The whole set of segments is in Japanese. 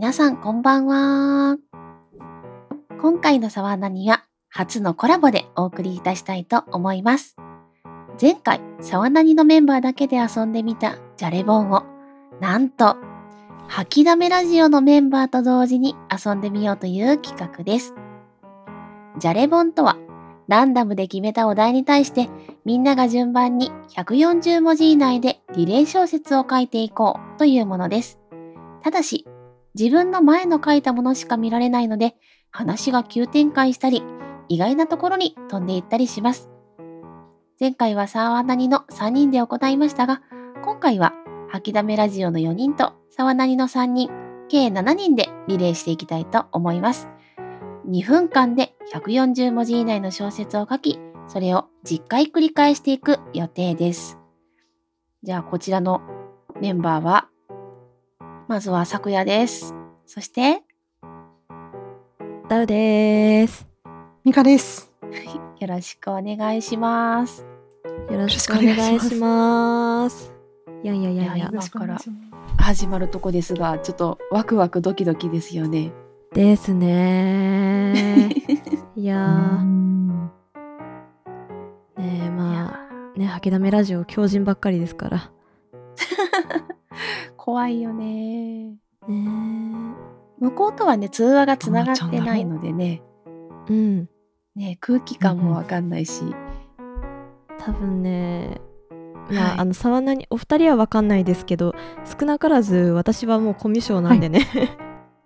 皆さんこんばんは。今回の沢ナには初のコラボでお送りいたしたいと思います。前回、沢ナニのメンバーだけで遊んでみたじゃれボンを、なんと、吐きだめラジオのメンバーと同時に遊んでみようという企画です。じゃれボンとは、ランダムで決めたお題に対して、みんなが順番に140文字以内でリレー小説を書いていこうというものです。ただし、自分の前の書いたものしか見られないので、話が急展開したり、意外なところに飛んでいったりします。前回は沢なにの3人で行いましたが、今回は吐きだめラジオの4人と沢なにの3人、計7人でリレーしていきたいと思います。2分間で140文字以内の小説を書き、それを10回繰り返していく予定です。じゃあこちらのメンバーは、まずは昨夜です。そして、ダウです。ミカです。よろしくお願いします。よろしくお願いします。いやいやいやいや今から始まるとこですが、ちょっとワクワクドキドキですよね。ですね いやねえ、まあ、ね、吐きだめラジオ強靭ばっかりですから。怖いよね。ね向こうとはね、通話がつながってないのでね、えうん。ね、空気感もわかんないし、多分ね、まあ、はいあの、沢なに、お二人はわかんないですけど、少なからず私はもうコミュ障なんでね。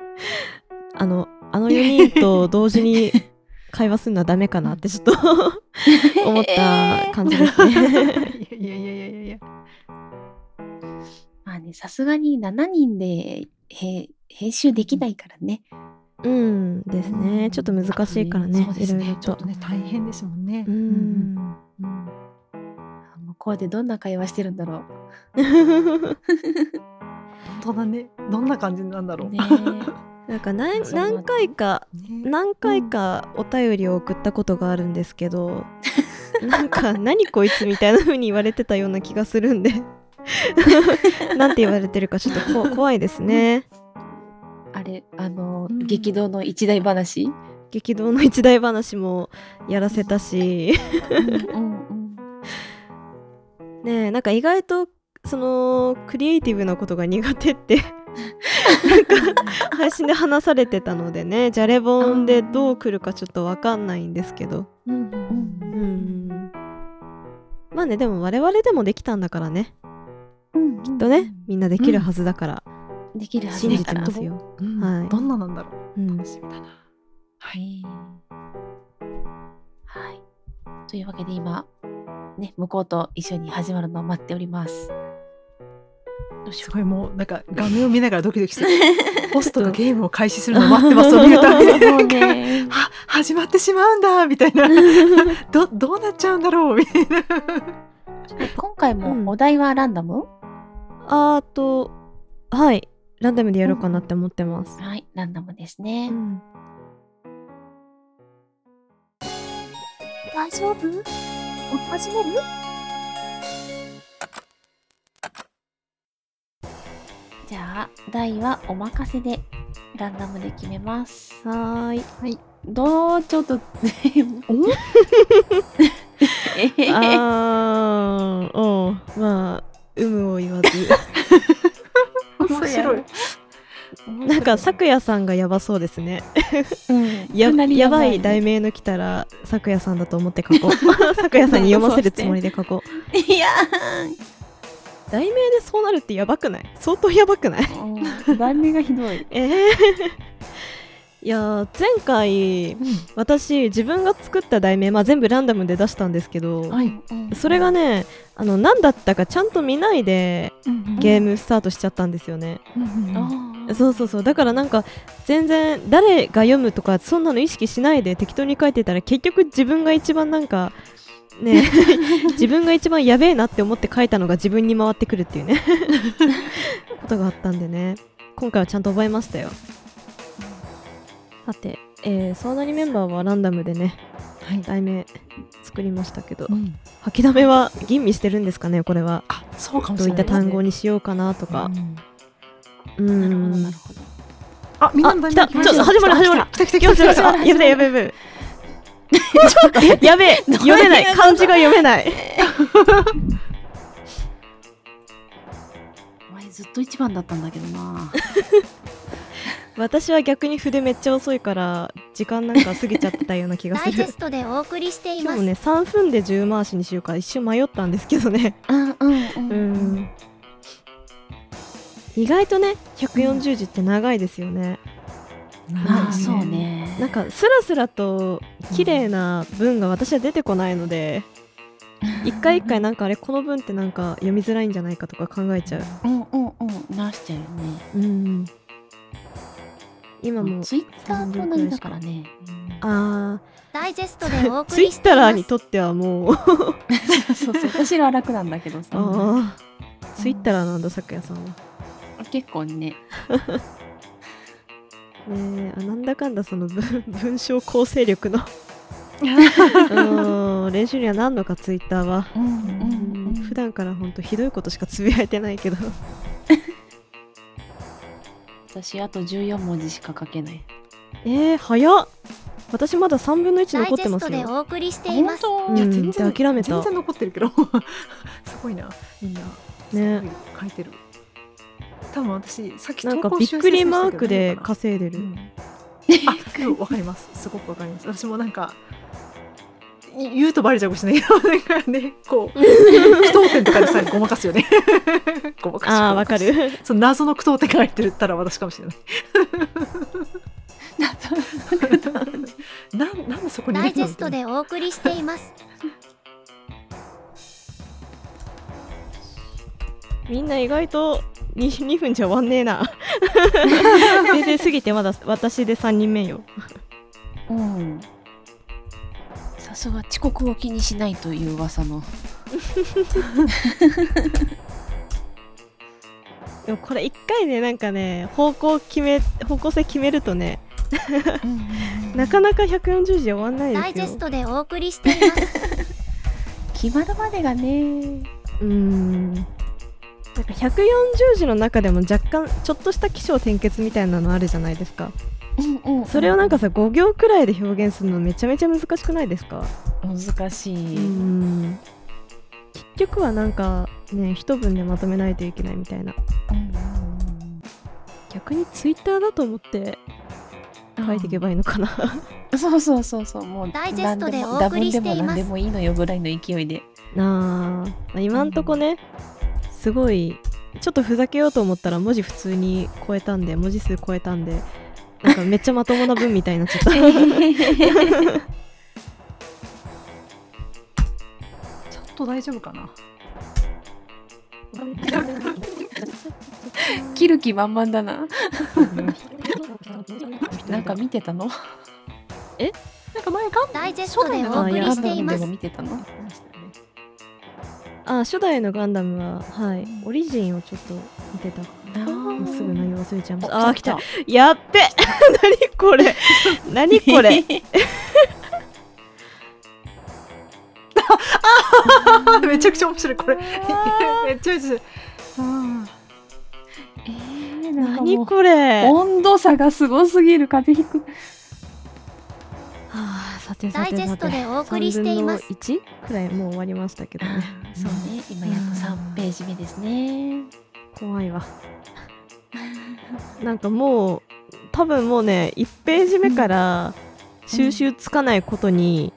あの、あの4人と同時に 会話するのはダメかなってちょっと 思った感じですね。いやいやいやいやいや。まあね、さすがに7人でへ編集できないからね。うんですね。ちょっと難しいからねそう、ですね。ちょっと。ね大変ですもんね。ううん向こうでどんな会話してるんだろ本当だね。どんな感じなんだろう。なんか何何回かね何回かお便りを送ったことがあるんですけど、なんか何こいつみたいな風に言われてたような気がするんで なんて言われてるかちょっとこ怖いですね。あれ、あの、うん。激動の一大話？激動の一大話もやらせたし。ねえなんか意外とそのクリエイティブなことが苦手って。なんか配信で話されてたのでねじゃれボンでどう来るかちょっとわかんないんですけど。うんうんうん。まあねでも我々でもできたんだからねうんきっとねみんなできるはずだから、できるはず信じて。ますよ、うんはいどんななんだろう。うん楽しみだな。はい。はい。というわけで今、ね、向こうと一緒に始まるのを待っております。どうしよすごいもうなんか画面を見ながらドキドキする。ホストがゲームを開始するのを待ってますを見るたびに。始まってしまうんだみたいな。どどうなっちゃうんだろうみたいな。う。今回うんもお題はランダム、あーとはい。ランダムでやろうかなって思ってます、はい、ランダムですうね。ん。大丈夫？始める？じゃあ、題はお任せでランダムで決めます。はーい。どう？ちょっと、えへへ。あーおう。まあ有無を言わず。面白い。なんか咲夜さんがやばそうですね。うん。ややばい題名の来たら咲夜さんだと思って書こう。咲夜さんに読ませるつもりで書こう。いや題名でそうなるってやばくない？相当やばくない？ー、題名がひどい。えーいやー前回私自分が作った題名、まあ、全部ランダムで出したんですけど、はい。それがねあの何だったかちゃんと見ないでゲームスタートしちゃったんですよね、あー。そうそうそう。だからなんか全然誰が読むとかそんなの意識しないで適当に書いてたら結局自分が一番なんかね 自分が一番やべえなって思って書いたのが自分に回ってくるっていうね。ことがあったんでね。今回はちゃんと覚えましたよさて、えー、そうなりメンバーはランダムでねはい。題名作りましたけどうん。吐きだめは吟味してるんですかねこれは。あ、そうかもどういったしれないですね。単語にしようかなとか。うん。うーん。なるほど。あみんなのあ来た。大ちょっと始まる始まる来た来た来た。来た来た。えやべえやべえやべえ。え やべえ。読めない。漢字が読めない。お前ずっと一番だったんだけどな私は逆に筆めっちゃ遅いから時間なんか過ぎちゃってたような気がダする。イジェストでお送りしています。今日もね3分で10回しにしようか一瞬迷ったんですけどね。うんうんううん。ん。意外とね140字って長いですよね。まあそうね。なんかスラスラと綺麗な文が私は出てこないので一回一回なんかあれこの文ってなんか読みづらいんじゃないかとか考えちゃう。うんうんうん。直しちゃうよねうん今もツイッターと同じだからね。あダイジェストでおーツイ送りしていッターにますとってはもう。そうそう私らは楽なんだけどさ。あー。ツイッターなんだ咲夜さんは。結構ね。ねえあなんだかんだその文文章構成力の。う ん練習にはなんのかツイッターは、うんうん。普段からほんとひどいことしかつぶやいてないけど私あと14文字しか書けない。えー、早っ。私まだ3分の1ダイジ残ってまェストですよ。お送りしています。うんいや全然で諦めた。全然残ってるけど。すごいな。みんなすね書いてる。多分私さっきなんかびっくりマークで稼いでる、うん。あわかります。すごくわかります。私もなんかい言うとバレちゃうかもしれないけど なんかねこう 句読点とかでさえごまかすよね。ごまかしああわかる。その謎の句読点が入ってるったら私かもしれない。なんなんでそこにダイジェストでお送りしています。みんな意外と 2, 2分じゃ終わんねえな。全然過ぎてまだ私で3人目よ。うんさすが遅刻を気にしないという噂の。でもこれ1回ねなんかね方向決め方向性決めるとねなかなか140字終わんないダイジェですよストでお送りしています。決まるまでがね。うーんなんか140字の中でも若干ちょっとした起承転結みたいなのあるじゃないですか。うんうん。それをなんかさ5行くらいで表現するのめちゃめちゃ難しくないですか？難しい、結局はなんかね一文でまとめないといけないみたいな。逆にツイッターだと思って書いていけばいいのかな、そうそうそうそう。もうダイジェストでお送りしています。でも何でもいいのよぐらいの勢いで。なあ今んとこねすごいちょっとふざけようと思ったら文字普通に超えたんで文字数超えたんでなんかめっちゃまともな文みたいになっちゃった。ちょっと大丈夫かな？切る気満々だな。なんか見てたの？なんか前ガンダイジェストでお送りしていまでもす見てたのあ初代のガンダムははい。オリジンをちょっと見てた。もうすぐ内容忘れちゃいました。あー来た。やっべ。何これ。何これ。めちゃくちゃ面白いこれ。めっちゃ面白い。あえー、何これ。は温度差がすごすぎる。風邪ひくあさてさダイジェてさてストでお送りしています。3分の1くらいもう終わりましたけどね。そうね。今やっと3ページ目ですね。怖いわ。なんかもう多分もうね1ページ目から収集つかないことに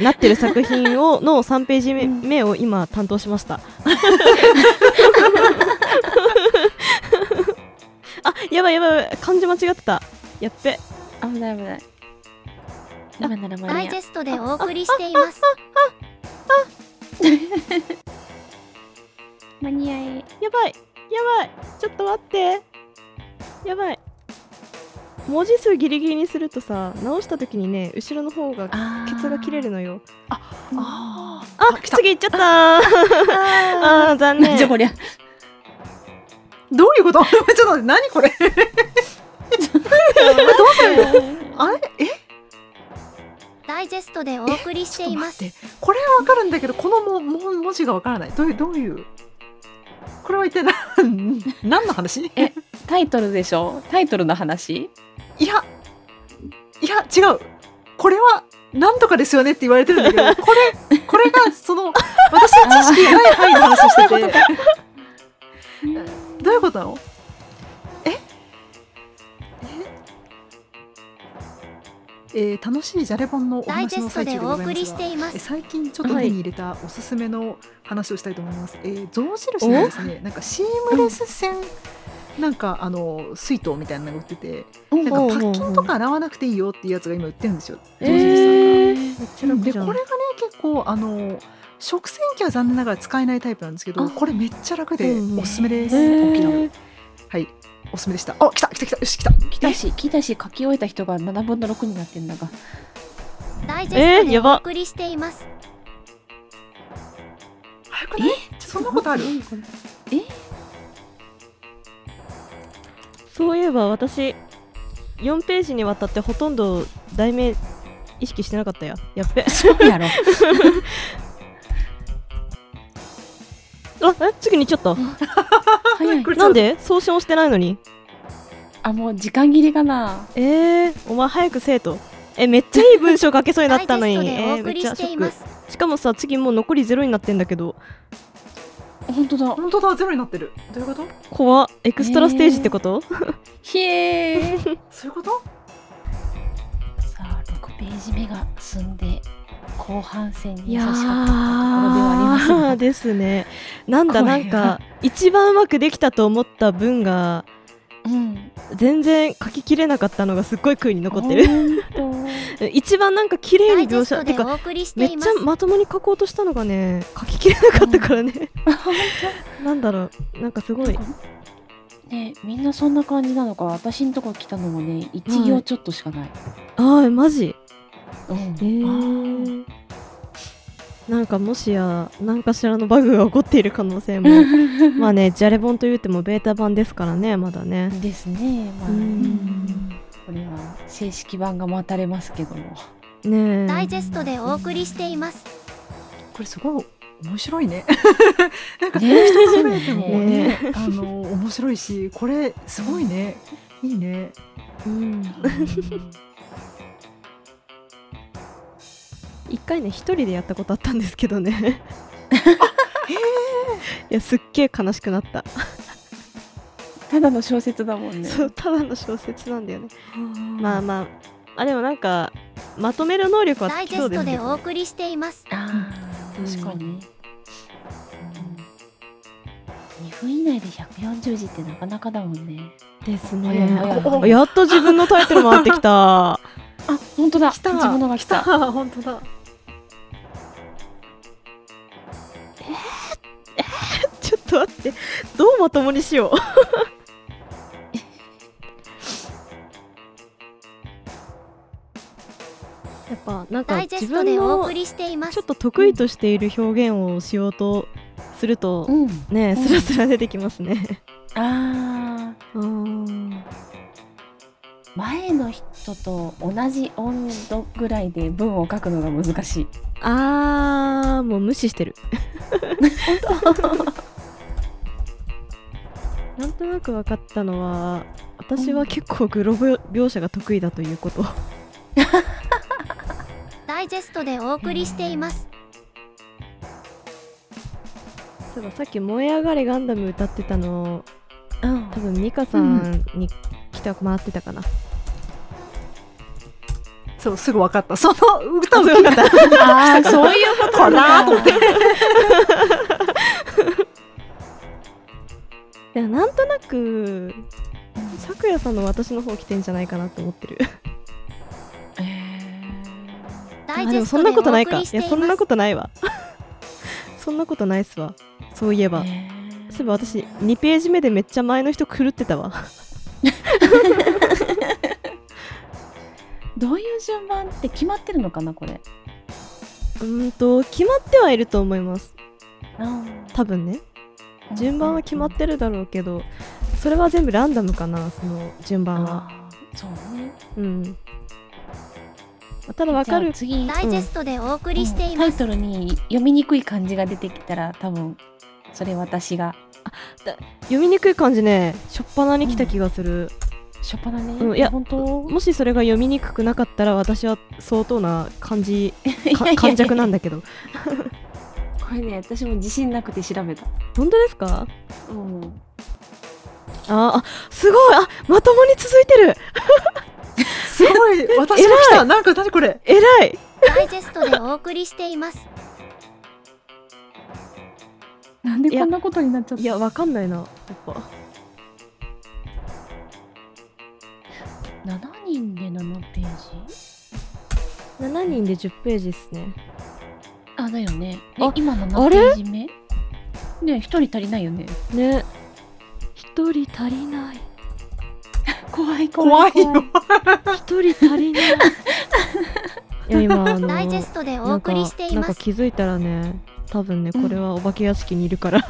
なってる作品をの3ページ目目を今担当しました。あやばいやばいやばい。漢字間違ってた。やっべ。危ない危ない今なら間に合うダイジェストでお送りしています。間に合えやばい。やばい。ちょっと待って。やばい。文字数ギリギリにするとさ直した時にね後ろの方があケツが切れるのよ。ああ来た次行っちゃった。ー。あー残念。じゃこりゃどういうこと？ちょっと何これ？あれ？え？ダイジェストでお送りしています。ちょっと待って。これはわかるんだけどこのもも文字がわからない。どういうどういうこれは一体何何の話？えタイトルでしょ？タイトルの話？いやいや違う。これはなんとかですよねって言われてるんだけど これこれがその私の知識がない範囲の話をしてて。どういうことなの？ええー楽しいじゃれ本のお話の最中でございます送りしていまえす最近ちょっと手に入れたおすすめの話をしたいと思います。えー、象印のですね、なんかシームレス線、なんかあの水筒みたいなのが売ってて、なんかパッキンとか洗わなくていいよっていうやつが今売ってるんですよ。象印さんが。えー、でこれがね結構あの食洗機は残念ながら使えないタイプなんですけど、あこれめっちゃ楽でおすすめです。はい。おすすめでした。あ、来た来た来た。よし来た。来たし来たし書き終えた人が7分の6になってんだが。ダイジェストでえーやばお送りしています。早くない？そんなことある？え？そういえば私4ページにわたってほとんど題名意識してなかったや。やっべ。そうやろ。あえ？次にちゃった。早いこれなんで？送信をしてないのに。あもう時間切れかな。えー、お前早くせえと。えめっちゃいい文章書けそうになったのに。えー、めっちゃショック。しかもさ次もう残りゼロになってんだけど。本当だ。本当だゼロになってる。どういうこと？怖っ。エクストラステージってこと、ひえー。そういうこと？さあ6ページ目が進んで後半戦にいや差し掛かったところではありますですね。なんだなんか一番うまくできたと思った文がうん全然書ききれなかったのがすっごい悔いに残ってる。本 一番なんか綺麗ダに描写てかめっちゃまともに書こうとしたのがね書ききれなかったからね、当 なんだろう。なんかすごい。ねみんなそんな感じなのか。私んとこ来たのもね1行ちょっとしかない、あーマジ？なんかもしや何かしらのバグが起こっている可能性も。まあねじゃれ本と言ってもベータ版ですからねまだね。ですね。まあうん。これは正式版が待たれますけども。ねえ。ダイジェストでお送りしています。これすごい面白いね。なんか人が全てもねねあの面白いしこれすごいね。いいね。うん一回ね一人でやったことあったんですけどね。いやすっげえ悲しくなった、ただの小説だもんね。そうただの小説なんだよね。まあまああでもなんかまとめる能力はダイジェストそうでお送りしています。あー確かに。ね、うん、2分以内で140字ってなかなかだもんね。ですね。やっと自分のタイトル回ってきた。あ本当だ。来た。自分のが来た。本当だ。と待って。どうまともにしよう。やっぱなんか自分の送りしています。ちょっと得意としている表現をしようとすると、うん。ねうん。スラスラ出てきますね。あー。うん前の人と同じ温度ぐらいで文を書くのが難しい。あーもう無視してる。なんとなく分かったのは私は結構グロ描写が得意だということ。ダイジェストでお送りしていますそういえばさっき「燃え上がれガンダム」歌ってたのうん多分ミカさんに来てもらってたかな。そうすぐ分かった。その歌をあそう分かったああそういうことかなと思って。いやなんとなくさくやさんの私の方来てんじゃないかなと思ってる。ダイあでもそんなことないか。送りしていいやそんなことないわ。そんなことないっすわ。そういえば。えそういえば私2ページ目でめっちゃ前の人狂ってたわ。どういう順番って決まってるのかなこれうーんと決まってはいると思います。うん多分ね。順番は決まってるだろうけど、それは全部ランダムかな、その順番は。そうねうん。ただわかるじゃあ。次ダイジェストでお送りしていますタイトルに読みにくい漢字が出てきたら多分それ私が読みにくい漢字ねしょっぱなに来た気がする、しょっぱなね。うんいや本当？もしそれが読みにくくなかったら私は相当な漢字か いやいやいや漢弱なんだけどこれね、私も自信なくて調べた。本当ですか？うん。ああすごい！あまともに続いてる。すごい。私が来た。なんか何これ？えらい。ダイジェストでお送りしています。なんでこんなことになっちゃった？いやわかんないな。やっぱ。7人で7ページ？7人で10ページですね。あ、だよね。あえ今あ7れページ目ね一人足りないよね。ね。一人足りない。怖い怖いよ 一人足りない。いや今あのダイジェストでおなんか送りしていなんかます気づいたらね多分ねこれはお化け屋敷にいるから、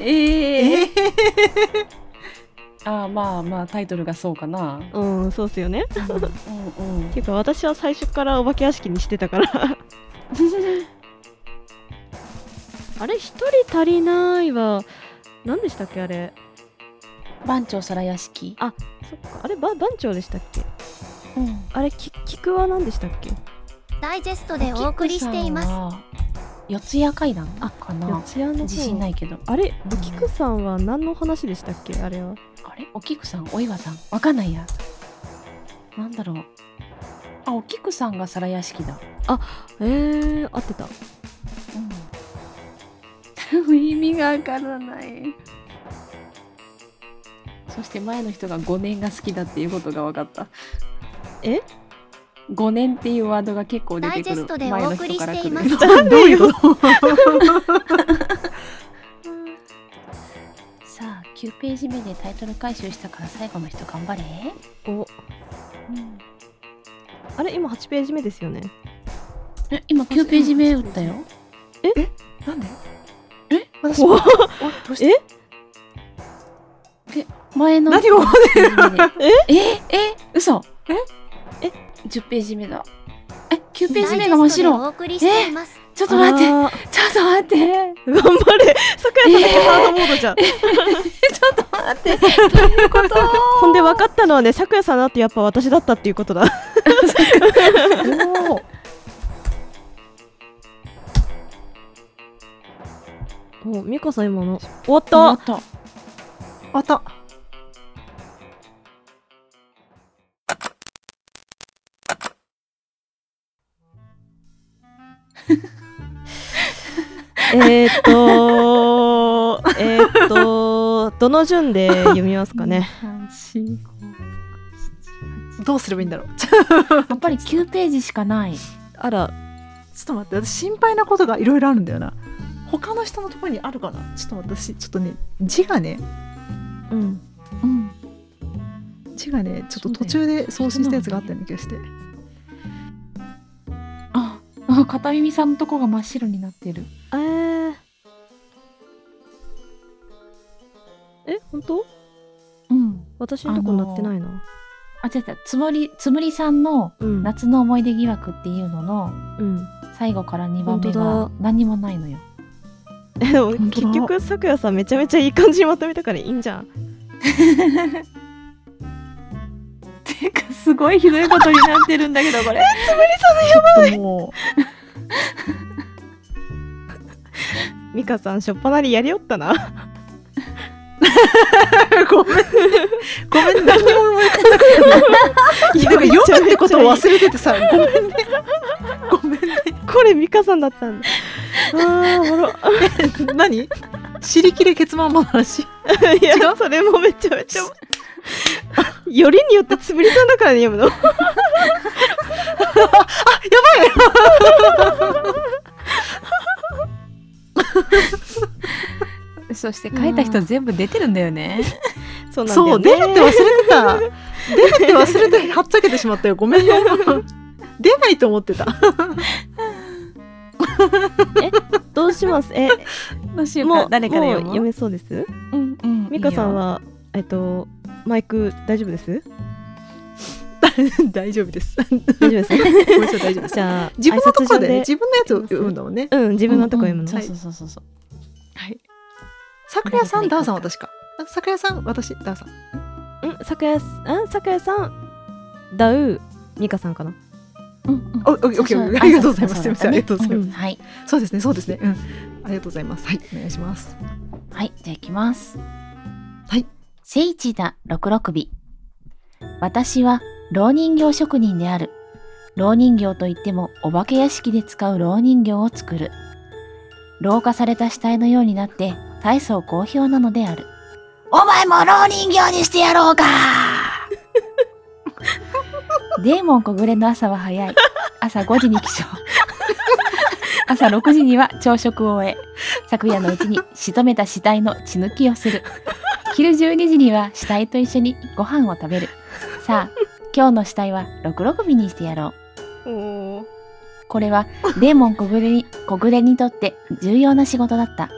えええー。あーまあまあタイトルがそうかな。うんそうっすよね。うんうんうん。ていうか私は最初からお化け屋敷にしてたからあれ一人足りないは何でしたっけあれ？番長皿屋敷。あそっかあれば番長でしたっけ？うん。あれき菊は何でしたっけ？ダイジェストでお送りしていますす。四谷階段あかな四。谷の方自信ないけど。あれお菊さんは何の話でしたっけ？あれはあれ？お菊さんお岩さんわかんないや。なんだろう。あ、お菊さんが皿屋敷だ。えー、合ってたうん。意味がわからない。そして前の人が5年が好きだっていうことが分かった。え ?5 年っていうワードが結構出てくる。ダイジェストで前のお送り人から来る。していますどういうこと？さあ9ページ目でタイトル回収したから最後の人頑張れ、お。あれ今8ページ目ですよね。え今9ページ目打ったよ。なんで？え？私どうして？え？前の。何が9ページ目でえ？え？嘘。え？え？10ページ目だ。え？9ページ目が真っ白。送りしています。ちょっと待って。ちょっと待って。頑張れ。さんハードモードじゃん、ちょっと待って。どういうこと？ほんで分かったのはねさくやさんだってやっぱ私だったっていうことだ。おー お美香さん今の。終わっ終たわった。あった。えーっとえーっとどの順で読みますかね？どうすればいいんだろう？ち やっぱり9ページしかない。あら。ょっと待って私心配なことがいろいろあるんだよな他の人のところにあるかな？ちょっと私ちょっとね字がねうん。うん。字がねちょっと途中で送信したやつがあったような気がして。ああ片耳さんのとこが真っ白になってる。えー、え本当？うん。私のとこなってないな、あ違う違う。つもりつむりさんのうん。夏の思い出疑惑っていうののうん。最後から2番目がだ。何にもないのよ。えでも結局さくやさんめちゃめちゃいい感じにまとめたからいいんじゃん。てかすごいひどいことになってるんだけどこれ。ちょっとも美香さん しょっぱなにやりよったな。うごめん。ね。ごめん何にも思い浮かばなかったいやなんか読むってことを忘れててさごめんね。ごめんね。これ美香さんだったんだ。あーおもろ何尻切れケツマンマの話いやそれもめちゃめちゃよりによってつぶりさんだからね。読むのあ、やばいそして書いた人全部出てるんだよね。そうなんだよそうね出るって忘れてた。出るって忘れてはっちゃけてしまったよ。ごめんよ。出ないと思ってた。どうします？えどうしようもうか誰から読読めそうです？うんうん美香さんいいよはえっとマイク大丈夫です？大丈夫です。大丈夫ですごめんなさい大丈夫です。じゃあ自分のところでね自分のやつを読むんだもんね。うん自分のとこ読むの、そうそうそうそうそう。はい桜屋さん、ダーさん、私か。あ桜屋さん、私、ダーさん。ん酒屋さん酒屋さんダウニカさんかなうんうんお、オッケー、オッケー、そうありがとうございます。すみません、ありがとうございます。んはい。そうですね、そうですね。うん。ありがとうございます。はい、お願いします。はい、じゃあ行きます。はい。聖地だ六六尾。私は老人形職人である。老人形といってもお化け屋敷で使う老人形を作る。老化された死体のようになって大層好評なのである。お前も老人形にしてやろうか デーモン小暮の朝は早い。朝5時に起床。朝6時には朝食を終え、昨夜のうちに仕留めた死体の血抜きをする。昼12時には死体と一緒にご飯を食べる。さあ、今日の死体は六六尾にしてやろう。おこれはデーモン小暮に小暮にとって重要な仕事だった。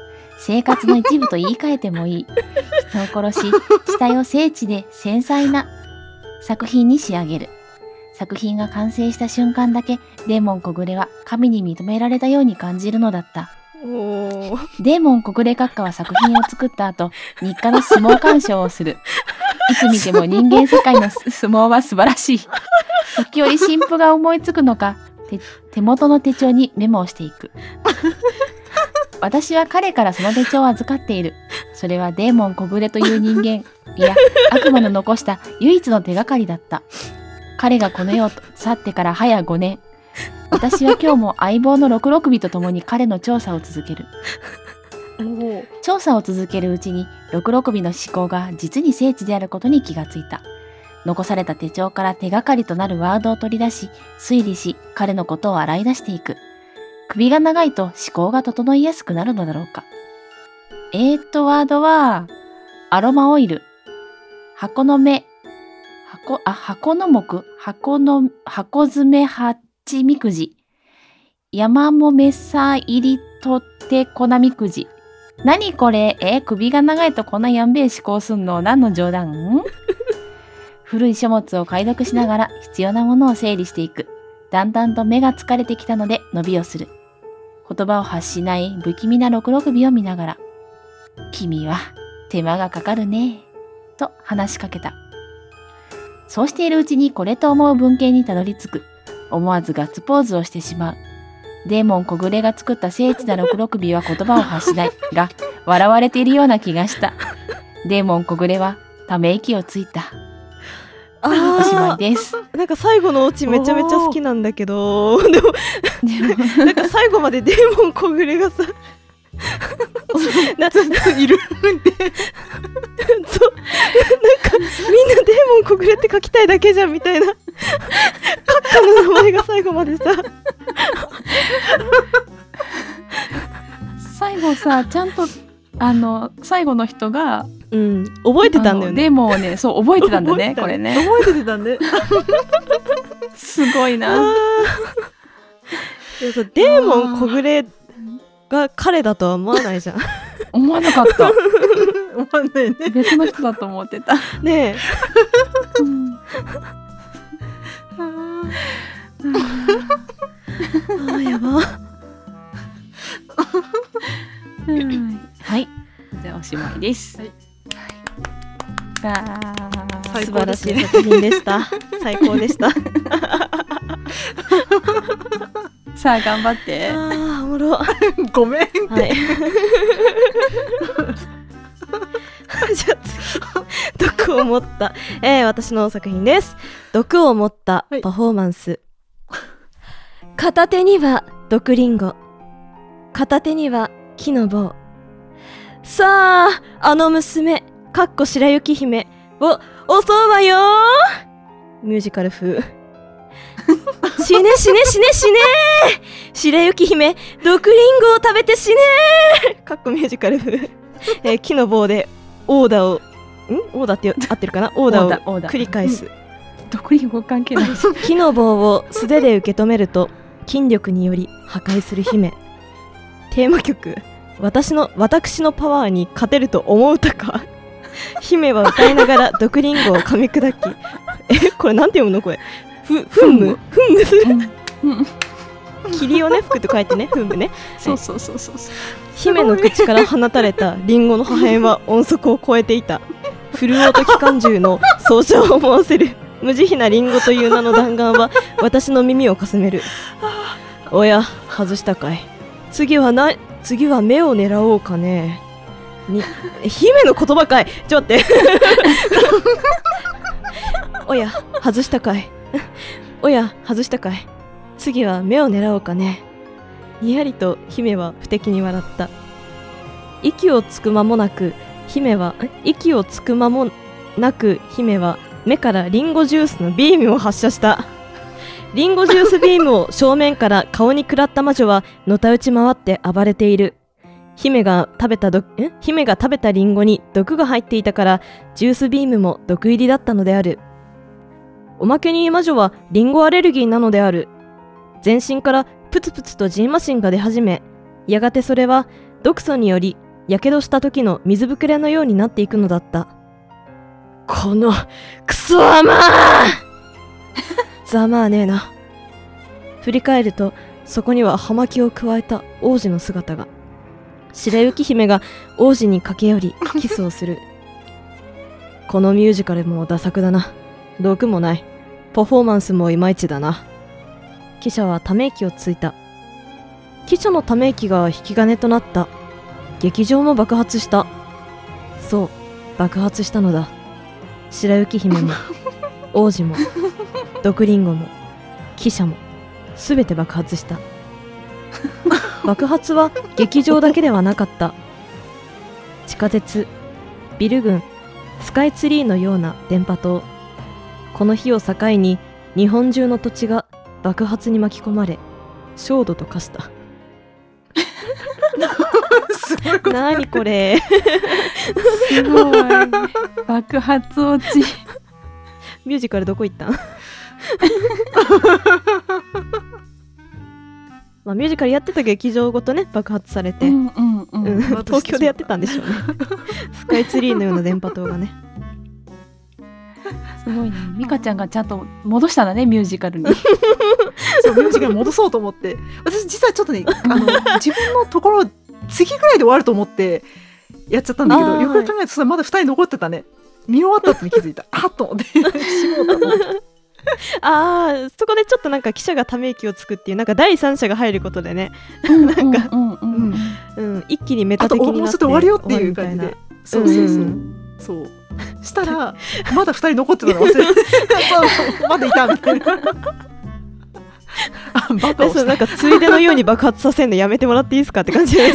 生活の一部と言い換えてもいい。人を殺し、死体を精緻で繊細な作品に仕上げる。作品が完成した瞬間だけ、デーモン小暮は神に認められたように感じるのだった。おデーモン小暮閣下は作品を作った後、日課の相撲鑑賞をする。いつ見ても人間世界の 相撲は素晴らしい。時折新婦が思いつくのか、手手元の手帳にメモをしていく。私は彼からその手帳を預かっている。それはデーモン小暮という人間、いや、悪魔の残した唯一の手がかりだった。彼がこの世を去ってから早5年。私は今日も相棒の六六尾と共に彼の調査を続ける。調査を続けるうちに六六尾の思考が実に精緻であることに気がついた。残された手帳から手がかりとなるワードを取り出し、推理し、彼のことを洗い出していく。首が長いと思考が整いやすくなるのだろうか。えーっと、ワードは、アロマオイル、箱の目、箱、あ、箱の目、箱の、箱詰め八みくじ、山もめさ入りとって粉みくじ。何これ？え首が長いとこんなやんべえ思考すんの？何の冗談？古い書物を解読しながら必要なものを整理していく。だんだんと目が疲れてきたので伸びをする。言葉を発しない不気味な六六尾を見ながら、君は手間がかかるね。と話しかけた。そうしているうちにこれと思う文献にたどり着く。思わずガッツポーズをしてしまう。デーモン小暮が作った精緻な六六尾は言葉を発しないが、笑われているような気がした。デーモン小暮はため息をついた。おしまいあです。ー。なんか最後のオチめちゃめちゃ好きなんだけど。でもでも。なんか最後までデーモン小暮がさ なずっといるって。そう。なんかみんなデーモン小暮って書きたいだけじゃんみたいな。閣下の名前が最後までさ。最後さ、ちゃんと、あの、最後の人が、うん覚えてたんだよねデーモンをね、そう、覚えてたんだね、これね。覚えてたんですごいあな。ーでもさデーモン小暮が彼だとは思わないじゃん思わなかった。わかんないね。別の人だと思ってた。ねうんえあーやばはい。じゃあおしまいです。はい。あ素晴らしい作品でした。最高でした。さあ頑張って。あーおもろ。は ごめん。い。じゃあ次。毒を持った、えー私の作品です。毒を持ったはい。パフォーマンス、片手には毒リンゴ。片手には木の棒さああの娘かっこ白雪姫を襲うわよ。ミュージカル風。死ね死ね死ね死ね。白雪姫毒リンゴを食べて死ね。かっこミュージカル風、えー木の棒でオーダーをん？オーダーって合ってるかな？オーダーを繰り返す。毒リンゴ関係ない。木の棒を素手で受け止めると筋力により破壊する姫。テーマ曲私の私のパワーに勝てると思うたか 姫は歌いながら毒リンゴを噛み砕きえこれなんて読むのこれ？ふふんむ？ふんむ。する？うんうん霧をね吹くと書いてねふんむね。そうそうそうそうそう。姫の口から放たれたリンゴの破片は音速を超えていた。不良と機関銃の奏者を思わせる。無慈悲なリンゴという名の弾丸は私の耳をかすめる。おや外したかい。次はな次は目を狙おうかね。に姫の言葉かい。ちょっと待って。おや外したかい。おや外したかい。次は目を狙おうかね。にやりと姫は不敵に笑った。息をつく間もなく姫は息をつく間もなく姫は目からリンゴジュースのビームを発射した。リンゴジュースビームを正面から顔に食らった魔女はのたうち回って暴れている。姫が食べたどえ？姫が食べたリンゴに毒が入っていたからジュースビームも毒入りだったのである。おまけに魔女はリンゴアレルギーなのである。全身からプツプツとジンマシンが出始めやがてそれは毒素によりやけどした時の水ぶくれのようになっていくのだった。このクソアマー！ざまあねえな。振り返るとそこには葉巻をくわえた王子の姿が。白雪姫が王子に駆け寄りキスをする。このミュージカルもダ作だな。毒もない。パフォーマンスもいまいちだな。記者はため息をついた。記者のため息が引き金となった。劇場も爆発した。そう爆発したのだ。白雪姫も 王子も毒リンゴも記者も全て爆発した。爆発は劇場だけではなかった。地下鉄ビル群スカイツリーのような電波塔。この日を境に日本中の土地が爆発に巻き込まれ焦土と化した。すごい。ことなにこれ。すごい。爆発落ち。ミュージカルどこ行ったん？まあミュージカルやってた劇場ごとね爆発されて、うんうんううんん。東京でやってたんでしょうね。スカイツリーのような電波塔がね。すごいね。ミカちゃんがちゃんと戻したんだね、ミュージカルに。そうミュージカルに戻そうと思って。私実はちょっとねあの自分のところ次ぐらいで終わると思ってやっちゃったんだけどよく考えるとそれまだ2人残ってたね。見終わったってに気づいた。あっと思って。しもうたと思って ああそこでちょっとなんか記者がため息をつくっていうなんか第三者が入ることでね、なんか、うんうんうん、一気にメタ的になってもうちょっと終わるよっていう感じで。そうそうそう、うん。そう。したらまだ2人残ってたの忘れて そう。まだいたみたいな。あバカをなんかついでのように爆発させるのやめてもらっていいですかって感じで。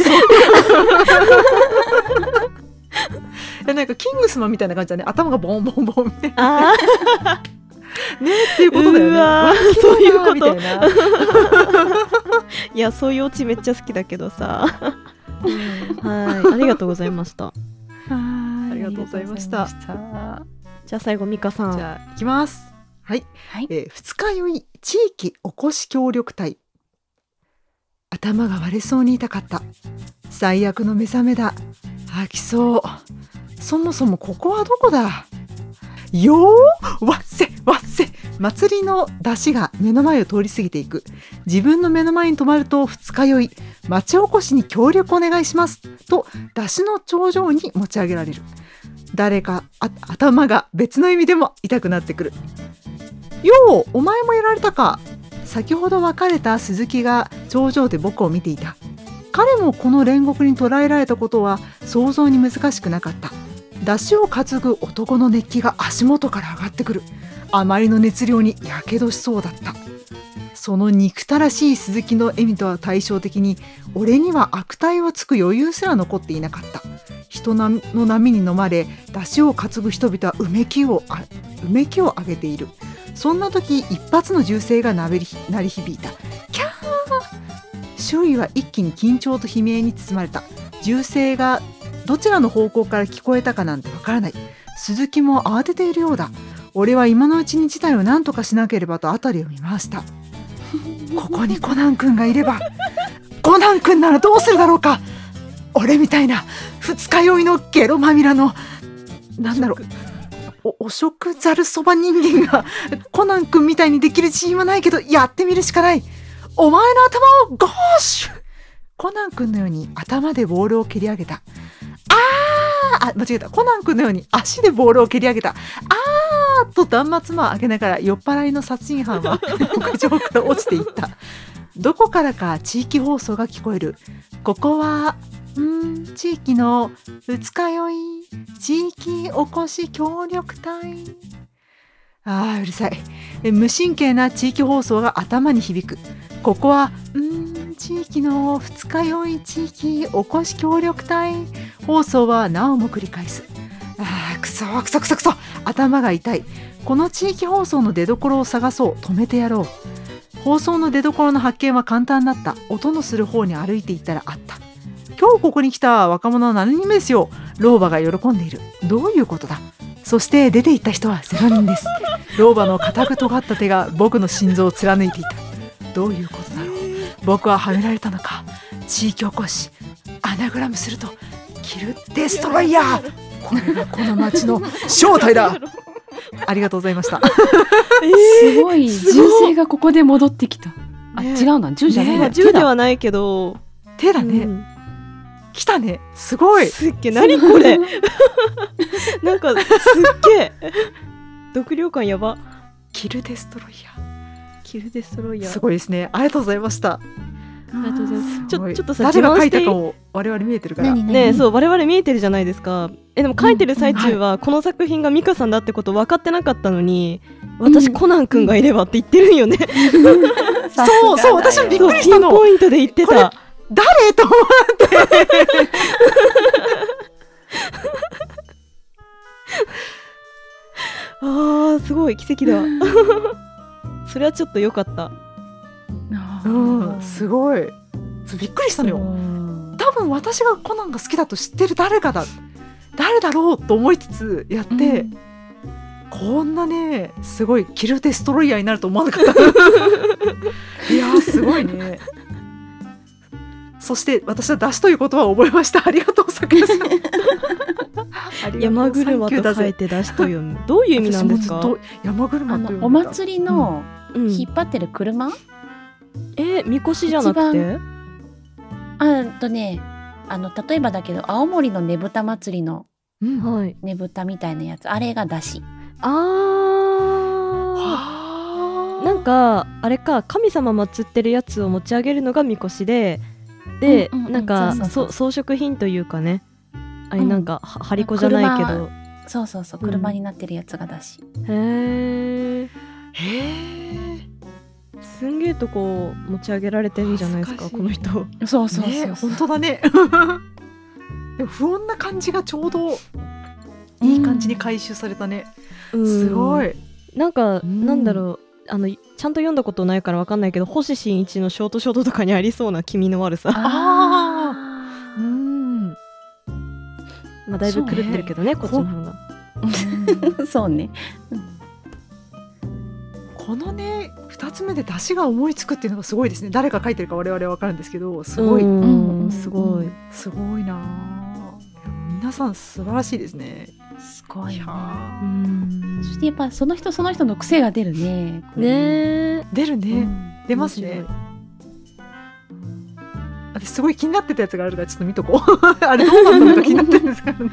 えなんかキングスマンみたいな感じだね。頭がボンボンボンみたいな。あねっていうことだよね。そういうこと。みたいな、あ いやそういうオチめっちゃ好きだけどさ。はい。ありがとうございました。あありがとうございました。た。じゃあ最後ミカさん。じゃあいきます。はい、はい。えー二日酔い地域おこし協力隊。頭が割れそうに痛かった。最悪の目覚めだ。吐きそう。そもそもここはどこだ？よーわっせわっせ。祭りの出汁が目の前を通り過ぎていく。自分の目の前に止まると二日酔い。町おこしに協力お願いしますと出汁の頂上に持ち上げられる。誰か頭が別の意味でも痛くなってくる。ようお前もやられたか。先ほど別れた鈴木が頂上で僕を見ていた。彼もこの煉獄に捕らえられたことは想像に難しくなかった。出汁を担ぐ男の熱気が足元から上がってくる。あまりの熱量にやけどしそうだった。その憎たらしい鈴木の笑みとは対照的に俺には悪態をつく余裕すら残っていなかった。人の波に飲まれ出汁を担ぐ人々はうめきをうめきを上げている。そんな時一発の銃声が鳴り響いた。キャー！周囲は一気に緊張と悲鳴に包まれた。銃声がどちらの方向から聞こえたかなんてわからない。鈴木も慌てているようだ。俺は今のうちに事態を何とかしなければと辺りを見回した。ここにコナン君がいればコナン君ならどうするだろうか。俺みたいな二日酔いのゲロまみらのなんだろうおお食ざるそば人間がコナン君みたいにできる自信はないけどやってみるしかない。お前の頭をゴーシュ。コナン君のように頭でボールを蹴り上げたあ間違えた。コナン君のように足でボールを蹴り上げた。あーと断末魔を上げながら酔っ払いの殺人犯は 屋上から落ちていった。どこからか地域放送が聞こえる。ここはうん地域の二日酔い。地域おこし協力隊。あーうるさい。無神経な地域放送が頭に響く。ここはうん地域の二日酔い地域おこし協力隊放送はなおも繰り返す。あーくそくそくそくそ。頭が痛い。この地域放送の出所を探そう。止めてやろう。放送の出所の発見は簡単だった。音のする方に歩いていったらあった。今日ここに来た若者は何人目ですよ。老婆が喜んでいる。どういうことだ。そして出て行った人は0人です。老婆の固く尖った手が僕の心臓を貫いていた。どういうことだろう。僕ははめられたのか。地域おこし。アナグラムするとキルデストロイヤー。これがこの街の正体だ。ありがとうございました。すごい。銃声がここで戻ってきた。あ、ね違うな、銃じゃないねな。銃ではないけど、手だね、うん来たね。すごい。すっげえ。何これ。なんかすっげえ。読量感やば。キルデストロイヤキルデストロイヤー。ーすごいですね。ありがとうございました。ありがとうございますちょちょっとさ誰が書いたかも我々見えてるから。何何？ねえそう我々見えてるじゃないですか。えでも書いてる最中はこの作品がミカさんだってこと分かってなかったのに私うん。コナン君がいればって言ってるんよね。そうそう私もびっくりしたの。ピンポイントで言ってた誰？と思って。あーすごい奇跡だ。それはちょっと良かった。うんすごい。びっくりしたのよ。多分私がコナンが好きだと知ってる誰かだ誰だろうと思いつつやって、こんなねすごいキルデストロイヤーになると思わなかった。いやーすごいねそして私は出しという言葉を覚えました。ありがとう桜さん。ありがとう山車と書いて出しと読むどういう意味なんですか？山車あとお祭りのうん。引っ張ってる車、えみこしじゃなく一てあとねあの例えばだけど青森のねぶた祭りのうん。はい。ねぶたみたいなやつ。あれがだしあはーなんかあれか神様祀ってるやつを持ち上げるのがみこしでで、うんうんうんなんかそう装飾品というかねあれうん。なんかは張り子じゃないけど、そうそうそううん車になってるやつがだし、へえへえすんげえとこ持ち上げられてるんじゃないですかこの人。そうそうそうねそう。本当だね。でも不穏な感じがちょうどいい感じに回収されたね、すごい。なんか、ん。なんだろうあのちゃんと読んだことないからわかんないけど星新一のショートショートとかにありそうな気味の悪さ。ああうん。まあだいぶ狂ってるけどねこっちの方が。ー そうね。このね2つ目で出汁が思いつくっていうのがすごいですね。誰が書いてるか我々は分かるんですけどすごい、うん。うん。うんすごい。すごいなあ皆さん素晴らしいですね。すごいね。そしてやっぱその人その人の癖が出るねねえ出るね、うん出ますね。私すごい気になってたやつがあるからちょっと見とこう。あれどうなったのか気になってるんですからね。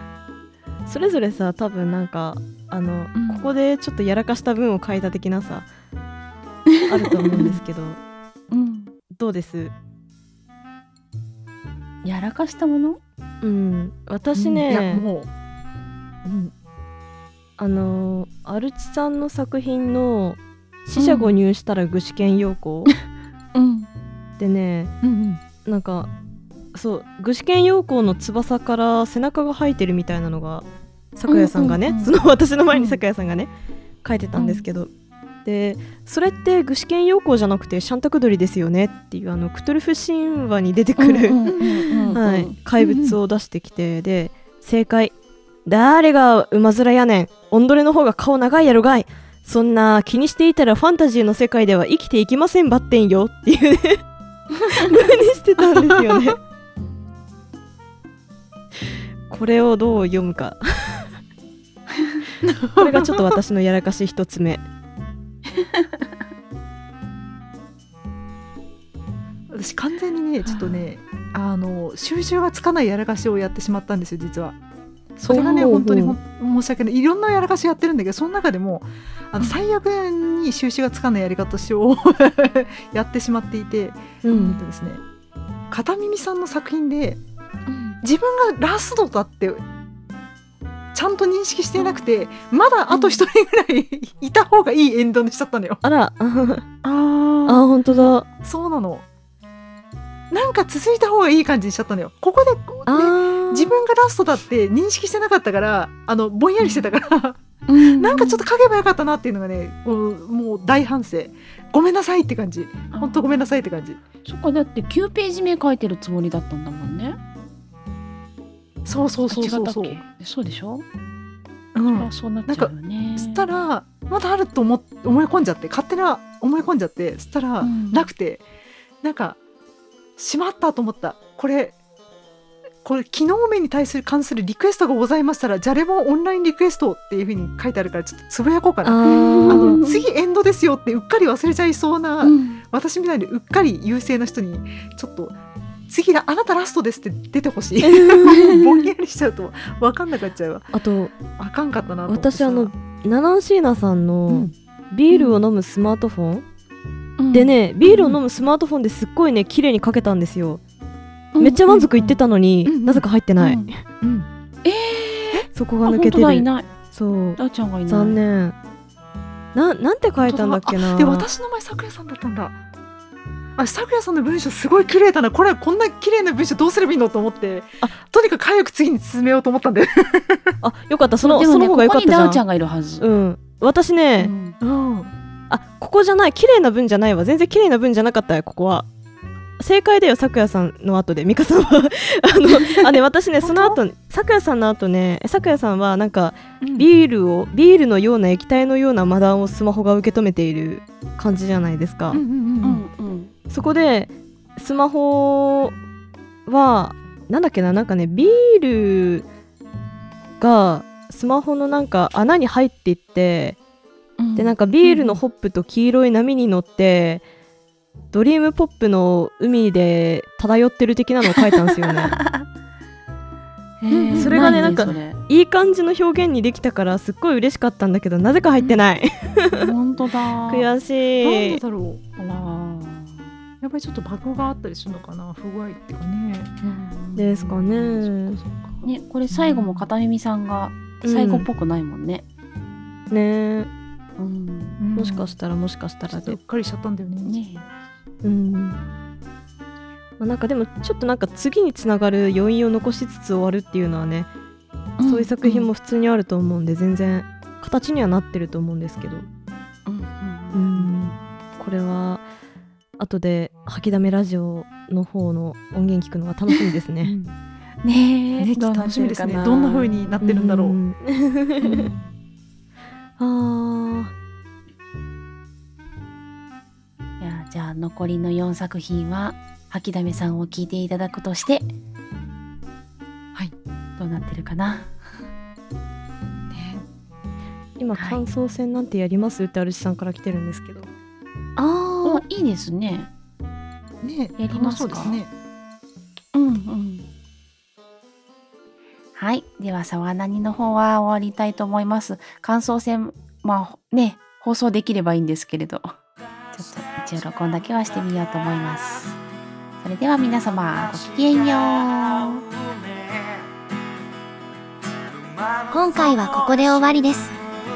それぞれさ多分なんかあの、うん。ここでちょっとやらかした文を書いた的なさあると思うんですけど。うん。どうです？やらかしたもの？うん。私いやね、もう、うん、あのアルチさんの作品の「死者誤入したら具志堅用高」うん。でねうんなんかそう具志堅用高の翼から背中が生えてるみたいなのが咲夜さんがね、うんうんうんその私の前に咲夜さんがね、書いてたんですけど、でそれって具志堅用高じゃなくてシャンタクドリですよね？っていうあのクトゥルフ神話に出てくる、怪物を出してきて、で正解。誰が馬面やねんオンドレの方が顔長いやろがい。そんな気にしていたらファンタジーの世界では生きていきませんばってんよ。っていうね。風にしてたんですよね。これをどう読むか。これがちょっと私のやらかし一つ目 私完全にねちょっとねあの収集がつかないやらかしをやってしまったんですよ実は。それがね本当に申し訳ない。いろんなやらかしやってるんだけどその中でもあの最悪に収集がつかないやり方を やってしまっていて、うん。とですね。片耳さんの作品でうん。自分がラストだってちゃんと認識していなくて、まだあと一人ぐらい いた方がいいエンドにしちゃったのよ。あら。ああ本当だ。そうなの。なんか続いた方がいい感じにしちゃったのよ。ここでこうね自分がラストだって認識してなかったからあのぼんやりしてたから、なんかちょっと書けばよかったなっていうのがねこうもう大反省。ごめんなさいって感じ。本当ごめんなさいって感じ。そっかだって9ページ目書いてるつもりだったんだもんね。そうそうそうそうそう。そうでしょ、うん。あそうなっちゃうよね。そしたらまだあると思っ思い込んじゃって勝手な思い込んじゃってそしたらうん。なくて、なんかしまったと思った。これこれ機能面に対する関するリクエストがございましたらじゃれもオンラインリクエストっていうふうに書いてあるからちょっとつぶやこうかあな。あー。の次エンドですよってうっかり忘れちゃいそうな、うん。私みたいにうっかり優勢な人にちょっと次だあなたラストですって出てほしい。ぼんやりしちゃうと分かんなくなっちゃうわ。あとあかんかったなと思って。さ私あのナナンシーナさんうのん。ビールを飲むスマートフォン、うん。でねビールを飲むスマートフォンですっごいね綺麗にかけたんですよ、めっちゃ満足いってたのに、うん。うん。なぜか入ってない、うん。うん。えそこー、あが抜けてる。本当だいない。そう。ダーちゃんがいない。残念。ななんて書いたんだっけな。で私の前さくやさんだったんだあさくやさんの文章すごい綺麗だな。これこんな綺麗な文章どうすればいいのと思って。あ。とにかく早く次に進めようと思ったんで、あよかった。そのでもね、その方がよかここにったじゃん。ダーちゃんがいるはず。うん。私ね、うんうん、あここじゃない。綺麗な文じゃないわ。全然綺麗な文じゃなかったよここは正解だよさくやさんの後で美香さんは。あのあね私ねその後さくやさんの後ねさくやさんはなんかビールをビールのような液体のようなマダンをスマホが受け止めている感じじゃないですか、うんうんうん。うんうん。そこでスマホはなんだっけななんかねビールがスマホのなんか穴に入っていってうん。でなんかビールのホップと黄色い波に乗って、ドリームポップの海で漂ってる的なのを書いたんですよね。それがねいなんかいい感じの表現にできたからすっごい嬉しかったんだけどなぜか入ってない。本当だ。悔なんしでいだろう。あやっぱりちょっとバグがあったりするのかな。不具合っていうかね。うん。ですかね。ね、これ最後も片耳さんが最後っぽくないもんね。ね。うん。うん。もしかしたらもしかしたらで。っかりしちゃったんだよね。ね。うん。まあ、なんかでもちょっとなんか次につながる余韻を残しつつ終わるっていうのはね、そういう作品も普通にあると思うんで全然形にはなってると思うんですけど。うん。これは後で吐きだめラジオの方の音源聞くのが楽しみですね。ねえ、楽してみです。ね。どんな風になってるんだろう、ん。うん。あいやじゃあ残りの4作品は吐きだめさんを聞いていただくとしてはい。どうなってるかな？ね。ー今はい。感想戦なんてやります？ってアルシさんから来てるんですけど。あーいいですね。ね。やりますか？うですね。うんうん。はい。では沢何の方は終わりたいと思います。感想戦まあね放送できればいいんですけれど一応録音だけはしてみようと思いますそれでは皆様ごきげんよう今回はここで終わりです。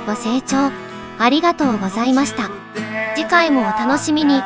ご清聴ありがとうございました。次回もお楽しみに。